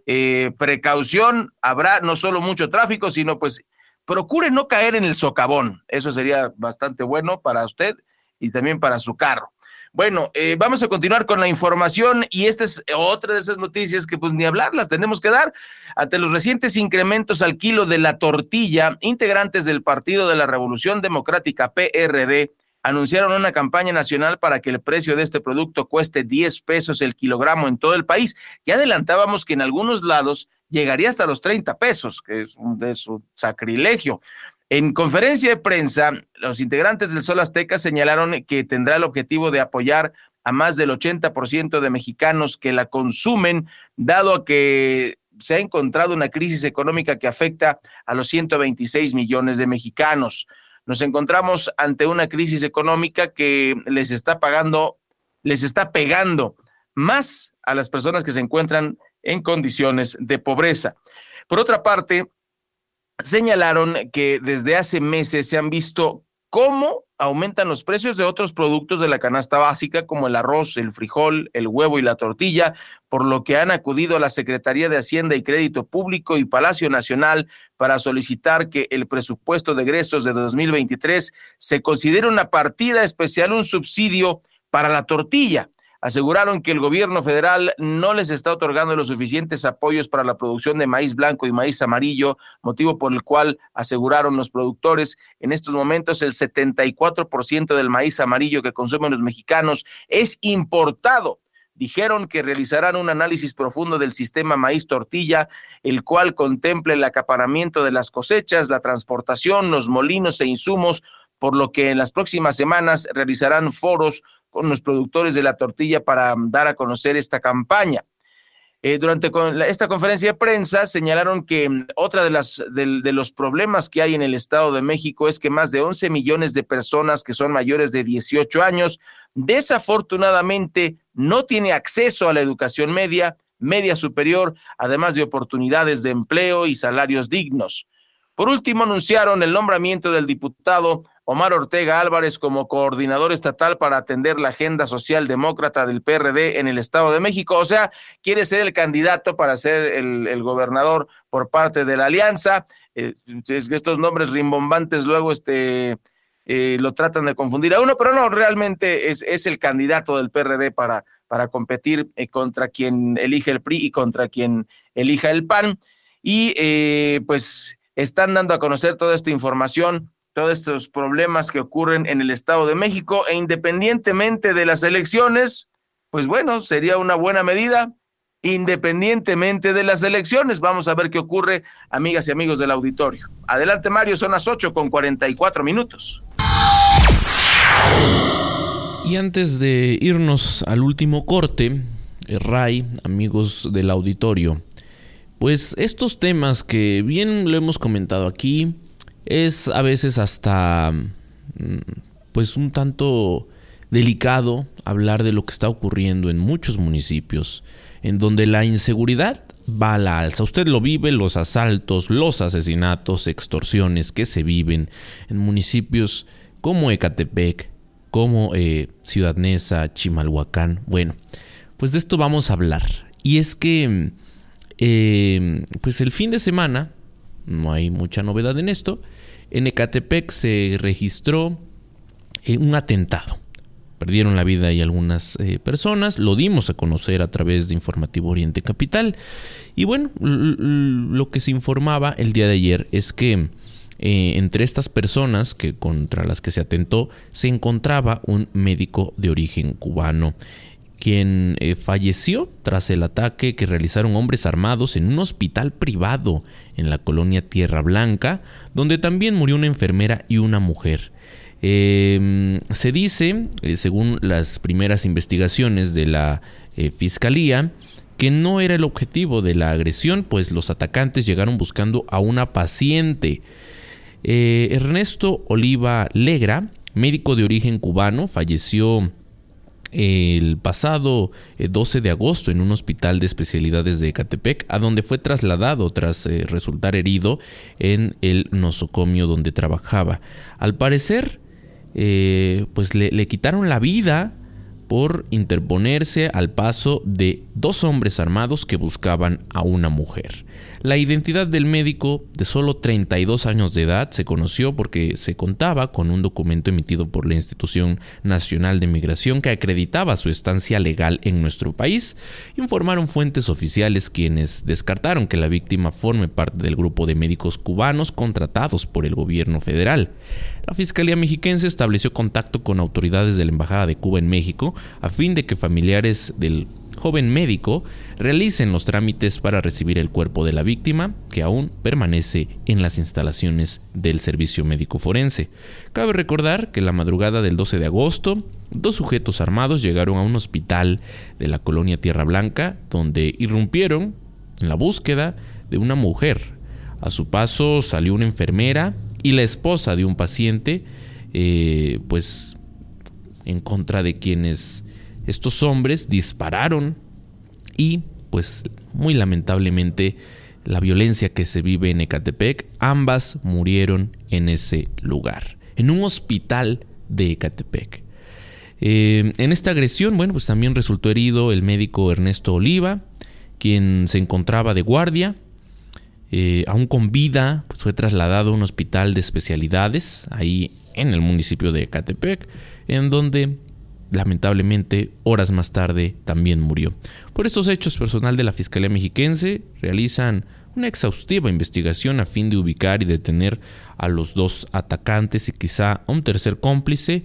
eh, precaución, habrá no solo mucho tráfico, sino pues procure no caer en el socavón. Eso sería bastante bueno para usted y también para su carro. Bueno, eh, vamos a continuar con la información y esta es otra de esas noticias que pues ni hablar, las tenemos que dar. Ante los recientes incrementos al kilo de la tortilla, integrantes del Partido de la Revolución Democrática PRD anunciaron una campaña nacional para que el precio de este producto cueste 10 pesos el kilogramo en todo el país. Ya adelantábamos que en algunos lados llegaría hasta los 30 pesos, que es un, de su sacrilegio. En conferencia de prensa, los integrantes del Sol Azteca señalaron que tendrá el objetivo de apoyar a más del 80% de mexicanos que la consumen, dado que se ha encontrado una crisis económica que afecta a los 126 millones de mexicanos nos encontramos ante una crisis económica que les está pagando, les está pegando más a las personas que se encuentran en condiciones de pobreza. Por otra parte, señalaron que desde hace meses se han visto cómo aumentan los precios de otros productos de la canasta básica como el arroz, el frijol, el huevo y la tortilla, por lo que han acudido a la Secretaría de Hacienda y Crédito Público y Palacio Nacional para solicitar que el presupuesto de egresos de 2023 se considere una partida especial, un subsidio para la tortilla aseguraron que el gobierno federal no les está otorgando los suficientes apoyos para la producción de maíz blanco y maíz amarillo, motivo por el cual aseguraron los productores en estos momentos el 74% del maíz amarillo que consumen los mexicanos es importado. Dijeron que realizarán un análisis profundo del sistema maíz tortilla, el cual contemple el acaparamiento de las cosechas, la transportación, los molinos e insumos, por lo que en las próximas semanas realizarán foros con los productores de la tortilla para dar a conocer esta campaña. Eh, durante esta conferencia de prensa señalaron que mm, otra de, las, de, los problemas que hay en el Estado de México es que más de 11 millones de personas que son mayores de 18 años desafortunadamente no tiene acceso a la educación media, media superior, además de oportunidades de empleo y salarios dignos. Por último, anunciaron el nombramiento del diputado Omar Ortega Álvarez como coordinador estatal para atender la agenda social demócrata del PRD en el Estado de México. O sea, quiere ser el candidato para ser el, gobernador por parte de la alianza. Eh, es que estos nombres rimbombantes luego este, eh, lo tratan de confundir a uno, pero no, realmente es, es el candidato del PRD para, para competir eh, contra quien elige el PRI y contra quien elija el PAN. Y pues están dando a conocer toda esta información todos estos problemas que ocurren en el Estado de México e independientemente de las elecciones, pues bueno, sería una buena medida. Independientemente de las elecciones, vamos a ver qué ocurre, amigas y amigos del auditorio. Adelante, Mario, son las 8 con 44 minutos. Y antes de irnos al último corte, eh, Ray, amigos del auditorio, pues estos temas que bien lo hemos comentado aquí, es a veces hasta mm, pues un tanto delicado hablar de lo que está ocurriendo en muchos municipios, en donde la inseguridad va a la alza. Usted lo vive, los asaltos, los asesinatos, extorsiones que se viven en municipios como Ecatepec, como eh, Ciudad Neza, Chimalhuacán. Bueno, pues de esto vamos a hablar. Y es que, eh, pues el fin de semana, no hay mucha novedad en esto, en Ecatepec se registró eh, un atentado. Perdieron la vida ahí algunas eh, personas, lo dimos a conocer a través de Informativo Oriente Capital. Y bueno, lo que se informaba el día de ayer es que eh, entre estas personas que contra las que se atentó se encontraba un médico de origen cubano quien falleció tras el ataque que realizaron hombres armados en un hospital privado en la colonia Tierra Blanca, donde también murió una enfermera y una mujer. Em, se dice, eh, según las primeras investigaciones de la eh, Fiscalía, que no era el objetivo de la agresión, pues los atacantes llegaron buscando a una paciente. Eh, Ernesto Oliva Legra, médico de origen cubano, falleció el pasado 12 eh, de agosto en un hospital de especialidades de Ecatepec, a donde fue trasladado tras eh, resultar herido en el nosocomio donde trabajaba. Al parecer, pues le, le quitaron la vida por interponerse al paso de dos hombres armados que buscaban a una mujer. La identidad del médico de solo 32 años de edad se conoció porque se contaba con un documento emitido por la Institución Nacional de Migración que acreditaba su estancia legal en nuestro país. Informaron fuentes oficiales quienes descartaron que la víctima forme parte del grupo de médicos cubanos contratados por el gobierno federal. La Fiscalía Mexiquense estableció contacto con autoridades de la Embajada de Cuba en México a fin de que familiares del joven médico realicen los trámites para recibir el cuerpo de la víctima, que aún permanece en las instalaciones del Servicio Médico Forense. Cabe recordar que la madrugada del 12 de agosto, dos sujetos armados llegaron a un hospital de la colonia Tierra Blanca, donde irrumpieron en la búsqueda de una mujer. A su paso salió una enfermera y la esposa de un paciente, eh, pues en contra de quienes estos hombres dispararon y pues muy lamentablemente la violencia que se vive en Ecatepec, ambas murieron en ese lugar, en un hospital de Ecatepec. Eh, en esta agresión, bueno, pues también resultó herido el médico Ernesto Oliva, quien se encontraba de guardia. Eh, aún con vida, pues fue trasladado a un hospital de especialidades ahí en el municipio de Ecatepec, en donde lamentablemente horas más tarde también murió. Por estos hechos, personal de la Fiscalía Mexiquense realizan una exhaustiva investigación a fin de ubicar y detener a los dos atacantes y quizá a un tercer cómplice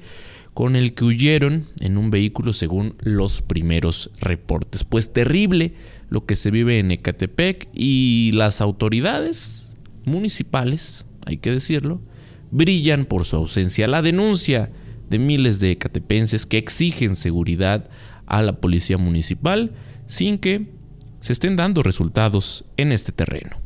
con el que huyeron en un vehículo según los primeros reportes. Pues terrible lo que se vive en Ecatepec y las autoridades municipales, hay que decirlo, brillan por su ausencia. La denuncia de miles de catepenses que exigen seguridad a la policía municipal sin que se estén dando resultados en este terreno.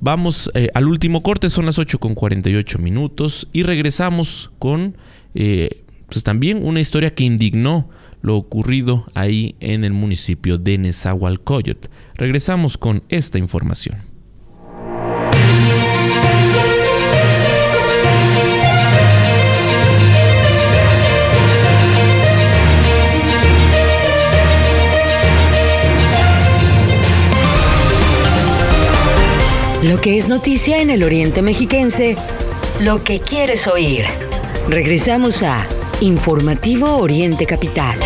Vamos eh, al último corte, son las 8 con 48 minutos y regresamos con eh, pues también una historia que indignó lo ocurrido ahí en el municipio de Nezahualcóyotl. Regresamos con esta información. Lo que es noticia en el Oriente Mexiquense, lo que quieres oír. Regresamos a Informativo Oriente Capital.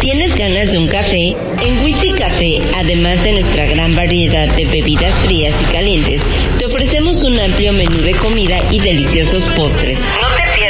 ¿Tienes ganas de un café? En Witsi Café, además de nuestra gran variedad de bebidas frías y calientes, te ofrecemos un amplio menú de comida y deliciosos postres. No te pierdas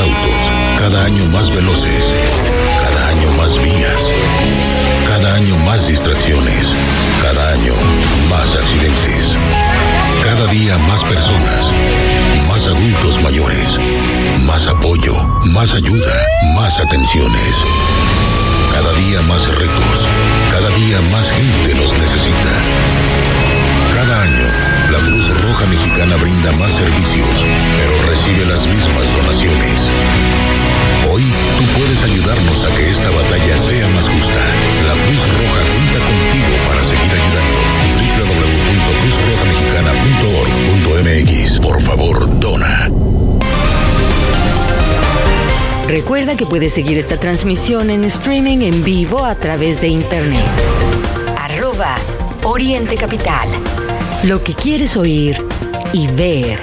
Autos, cada año más veloces, cada año más vías, cada año más distracciones, cada año más accidentes. Cada día más personas, más adultos mayores, más apoyo, más ayuda, más atenciones. Cada día más retos, cada día más gente los necesita. Cada año, la Cruz Roja Mexicana brinda más servicios, pero recibe las mismas donaciones. Hoy tú puedes ayudarnos a que esta batalla sea más justa. La Cruz Roja cuenta contigo para seguir ayudando. www.cruzrojamexicana.org.mx Por favor, dona. Recuerda que puedes seguir esta transmisión en streaming en vivo a través de internet. Arroba Oriente Capital. Lo que quieres oír y ver.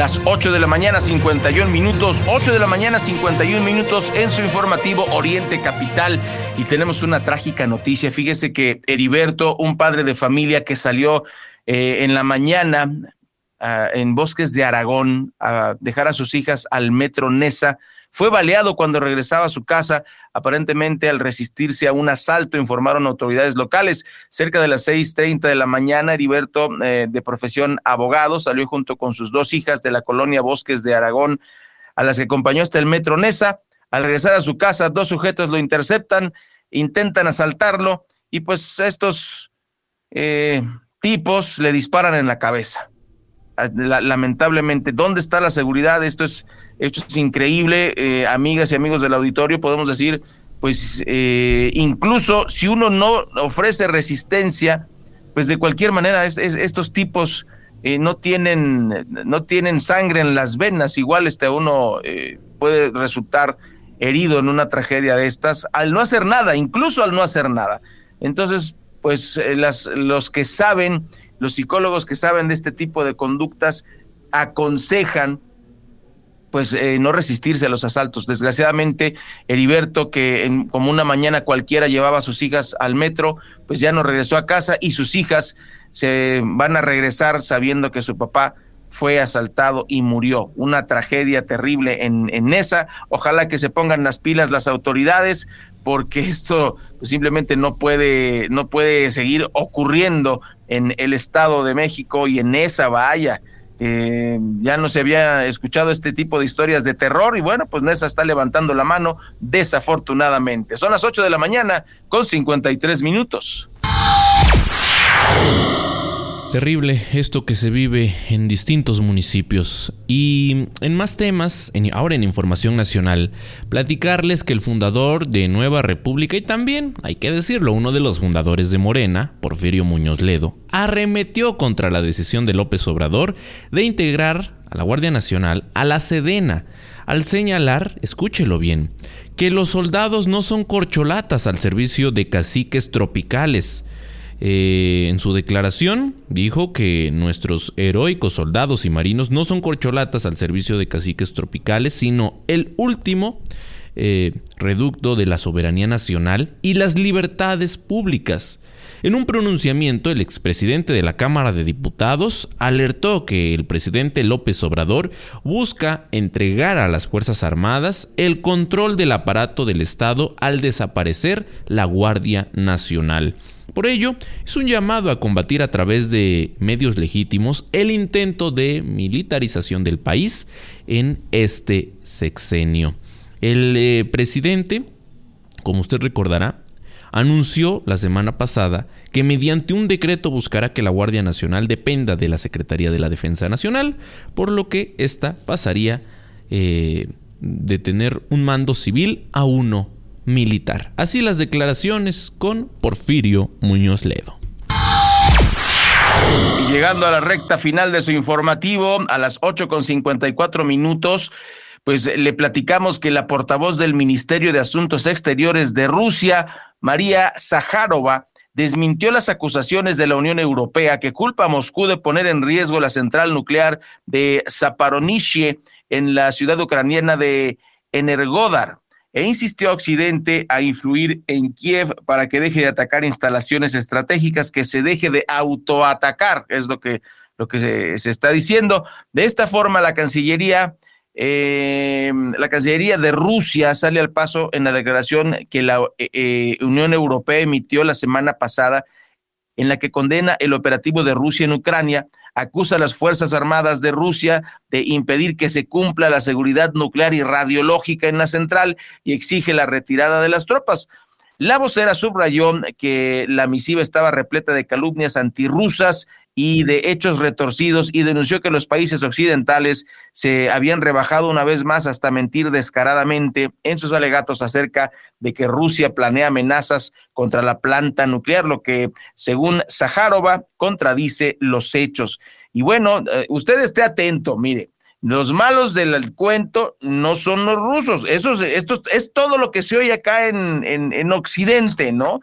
Las 8 de la mañana, 51 minutos. 8 de la mañana, 51 minutos en su informativo Oriente Capital. Y tenemos una trágica noticia. Fíjese que Heriberto, un padre de familia que salió eh, en la mañana ah, en Bosques de Aragón a dejar a sus hijas al metro Nesa, fue baleado cuando regresaba a su casa, aparentemente al resistirse a un asalto, informaron autoridades locales. Cerca de las 6.30 de la mañana, Heriberto, eh, de profesión abogado, salió junto con sus dos hijas de la colonia Bosques de Aragón, a las que acompañó hasta el metro Nesa. Al regresar a su casa, dos sujetos lo interceptan, intentan asaltarlo y pues estos eh, tipos le disparan en la cabeza. Lamentablemente, ¿dónde está la seguridad? Esto es esto es increíble, eh, amigas y amigos del auditorio, podemos decir, pues eh, incluso si uno no ofrece resistencia, pues de cualquier manera estos tipos eh, no tienen no tienen sangre en las venas, igual este uno puede resultar herido en una tragedia de estas al no hacer nada, incluso al no hacer nada. Entonces, pues las, los que saben, los psicólogos que saben de este tipo de conductas aconsejan pues eh, no resistirse a los asaltos. Desgraciadamente, Heriberto, que en, como una mañana cualquiera llevaba a sus hijas al metro, pues ya no regresó a casa y sus hijas se van a regresar sabiendo que su papá fue asaltado y murió. Una tragedia terrible en, en esa. Ojalá que se pongan las pilas las autoridades, porque esto pues, simplemente no puede, no puede seguir ocurriendo en el Estado de México y en esa valla eh, ya no se había escuchado este tipo de historias de terror y bueno, pues Nesa está levantando la mano desafortunadamente. Son las 8 de la mañana con 53 minutos. Terrible esto que se vive en distintos municipios. Y en más temas, ahora en Información Nacional, platicarles que el fundador de Nueva República y también, hay que decirlo, uno de los fundadores de Morena, Porfirio Muñoz Ledo, arremetió contra la decisión de López Obrador de integrar a la Guardia Nacional a la Sedena, al señalar, escúchelo bien, que los soldados no son corcholatas al servicio de caciques tropicales eh, en su declaración dijo que nuestros heroicos soldados y marinos no son corcholatas al servicio de caciques tropicales, sino el último eh, reducto de la soberanía nacional y las libertades públicas. En un pronunciamiento, el expresidente de la Cámara de Diputados alertó que el presidente López Obrador busca entregar a las Fuerzas Armadas el control del aparato del Estado al desaparecer la Guardia Nacional. Por ello, es un llamado a combatir a través de medios legítimos el intento de militarización del país en este sexenio. El eh, presidente, como usted recordará, anunció la semana pasada que mediante un decreto buscará que la Guardia Nacional dependa de la Secretaría de la Defensa Nacional, por lo que ésta pasaría eh, de tener un mando civil a uno militar. Así las declaraciones con Porfirio Muñoz Ledo. Y llegando a la recta final de su informativo, a las 8 con 54 minutos, pues le platicamos que la portavoz del Ministerio de Asuntos Exteriores de Rusia, María Zaharova, desmintió las acusaciones de la Unión Europea que culpa a Moscú de poner en riesgo la central nuclear de Zaporonishi en la ciudad ucraniana de Energodar e insistió a Occidente a influir en Kiev para que deje de atacar instalaciones estratégicas, que se deje de autoatacar, es lo que, lo que se, está diciendo. De esta forma, la Cancillería, eh, la Cancillería de Rusia sale al paso en la declaración que la eh, eh, Unión Europea emitió la semana pasada, en la que condena el operativo de Rusia en Ucrania acusa a las Fuerzas Armadas de Rusia de impedir que se cumpla la seguridad nuclear y radiológica en la central y exige la retirada de las tropas. La vocera subrayó que la misiva estaba repleta de calumnias antirrusas y de hechos retorcidos y denunció que los países occidentales se habían rebajado una vez más hasta mentir descaradamente en sus alegatos acerca de que Rusia planea amenazas contra la planta nuclear, lo que según Zaharova contradice los hechos. Y bueno, eh, usted esté atento, mire, los malos del cuento no son los rusos, eso esto es todo lo que se oye acá en, en, Occidente, ¿no?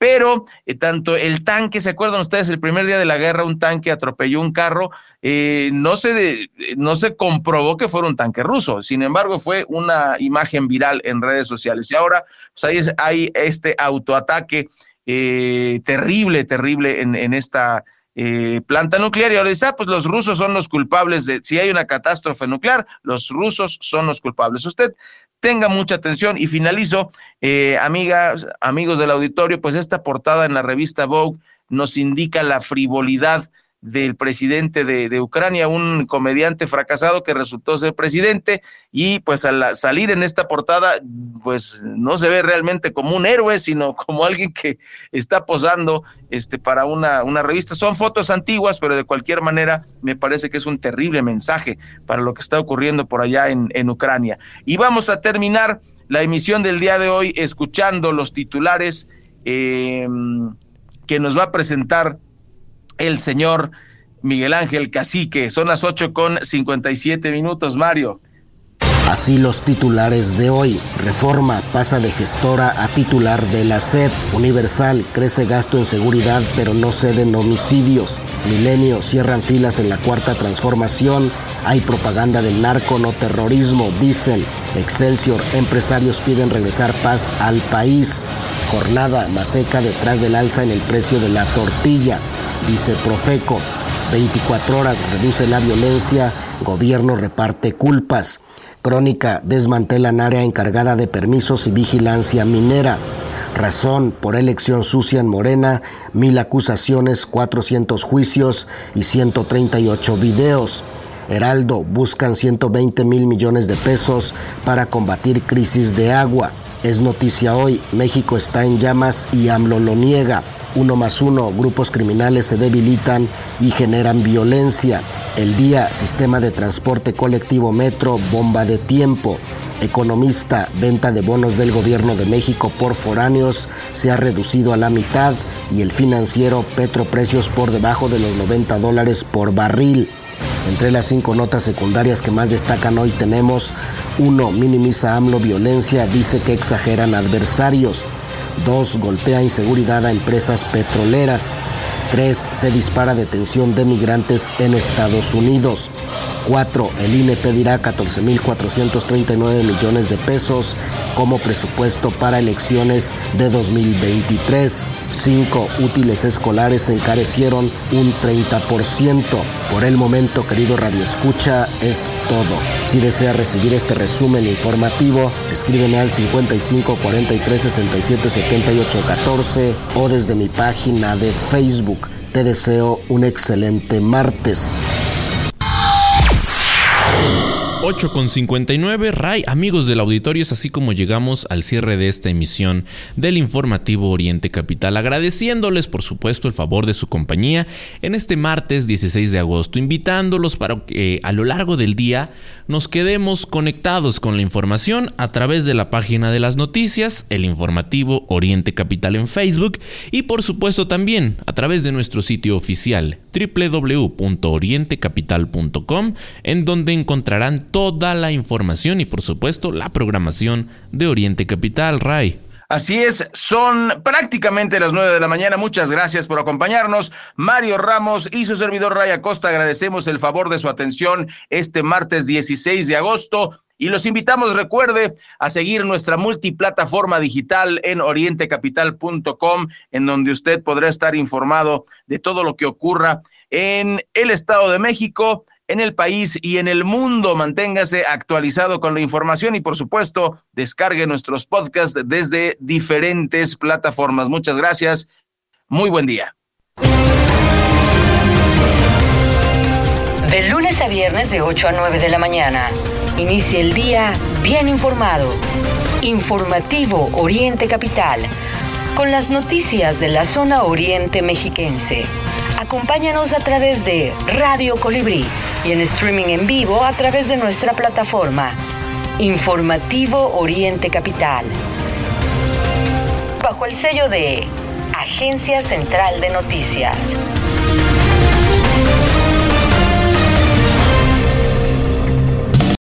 Pero eh, tanto el tanque, ¿se acuerdan ustedes? El primer día de la guerra un tanque atropelló un carro, eh, no, se no se comprobó que fuera un tanque ruso, sin embargo fue una imagen viral en redes sociales. Y ahora pues ahí hay este autoataque eh, terrible, terrible en esta eh, planta nuclear y ahora dice, ah, pues los rusos son los culpables de, si hay una catástrofe nuclear, los rusos son los culpables. Usted tenga mucha atención y finalizo, eh, amigas, amigos del auditorio, pues esta portada en la revista Vogue nos indica la frivolidad del presidente de, Ucrania, un comediante fracasado que resultó ser presidente y pues al salir en esta portada pues no se ve realmente como un héroe, sino como alguien que está posando este para una, una revista. Son fotos antiguas, pero de cualquier manera me parece que es un terrible mensaje para lo que está ocurriendo por allá en, en Ucrania. Y vamos a terminar la emisión del día de hoy escuchando los titulares eh, que nos va a presentar el señor Miguel Ángel Cacique. Son las 8 con 57 minutos, Mario. Así los titulares de hoy. Reforma pasa de gestora a titular de la SEP. Universal crece gasto en seguridad pero no ceden homicidios. Milenio cierran filas en la cuarta transformación. Hay propaganda del narco, no terrorismo, dicen. Excelsior, empresarios piden regresar paz al país. Jornada más seca detrás del alza en el precio de la tortilla. Dice Profeco. 24 horas reduce la violencia. Gobierno reparte culpas. Crónica, desmantelan área encargada de permisos y vigilancia minera. Razón por elección sucia en Morena, mil acusaciones, 400 juicios y 138 videos. Heraldo, buscan 120 mil millones de pesos para combatir crisis de agua. Es noticia hoy, México está en llamas y AMLO lo niega. Uno más uno, grupos criminales se debilitan y generan violencia. El día, sistema de transporte colectivo Metro, bomba de tiempo. Economista, venta de bonos del gobierno de México por foráneos se ha reducido a la mitad y el financiero Petroprecios por debajo de los 90 dólares por barril. Entre las cinco notas secundarias que más destacan hoy tenemos, uno, minimiza AMLO violencia, dice que exageran adversarios. 2. Golpea inseguridad a empresas petroleras. 3. Se dispara detención de migrantes en Estados Unidos. 4. El INE pedirá 14.439 millones de pesos como presupuesto para elecciones de 2023. 5. Útiles escolares encarecieron un 30%. Por el momento, querido Radio Escucha, es todo. Si desea recibir este resumen informativo, escríbeme al 55 43 67 78 14 o desde mi página de Facebook. Te deseo un excelente martes. 8 con 59, Ray, amigos del auditorio, es así como llegamos al cierre de esta emisión del informativo Oriente Capital, agradeciéndoles por supuesto el favor de su compañía en este martes 16 de agosto, invitándolos para que a lo largo del día nos quedemos conectados con la información a través de la página de las noticias, el informativo Oriente Capital en Facebook y por supuesto también a través de nuestro sitio oficial www.orientecapital.com en donde encontrarán toda la información y por supuesto la programación de Oriente Capital, Ray. Así es, son prácticamente las nueve de la mañana. Muchas gracias por acompañarnos. Mario Ramos y su servidor Ray Acosta agradecemos el favor de su atención este martes 16 de agosto. Y los invitamos, recuerde, a seguir nuestra multiplataforma digital en orientecapital.com, en donde usted podrá estar informado de todo lo que ocurra en el Estado de México, en el país y en el mundo. Manténgase actualizado con la información y por supuesto descargue nuestros podcasts desde diferentes plataformas. Muchas gracias. Muy buen día. De lunes a viernes de 8 a 9 de la mañana. Inicia el día bien informado. Informativo Oriente Capital. Con las noticias de la zona oriente mexiquense Acompáñanos a través de Radio Colibrí y en streaming en vivo a través de nuestra plataforma Informativo Oriente Capital. Bajo el sello de Agencia Central de Noticias.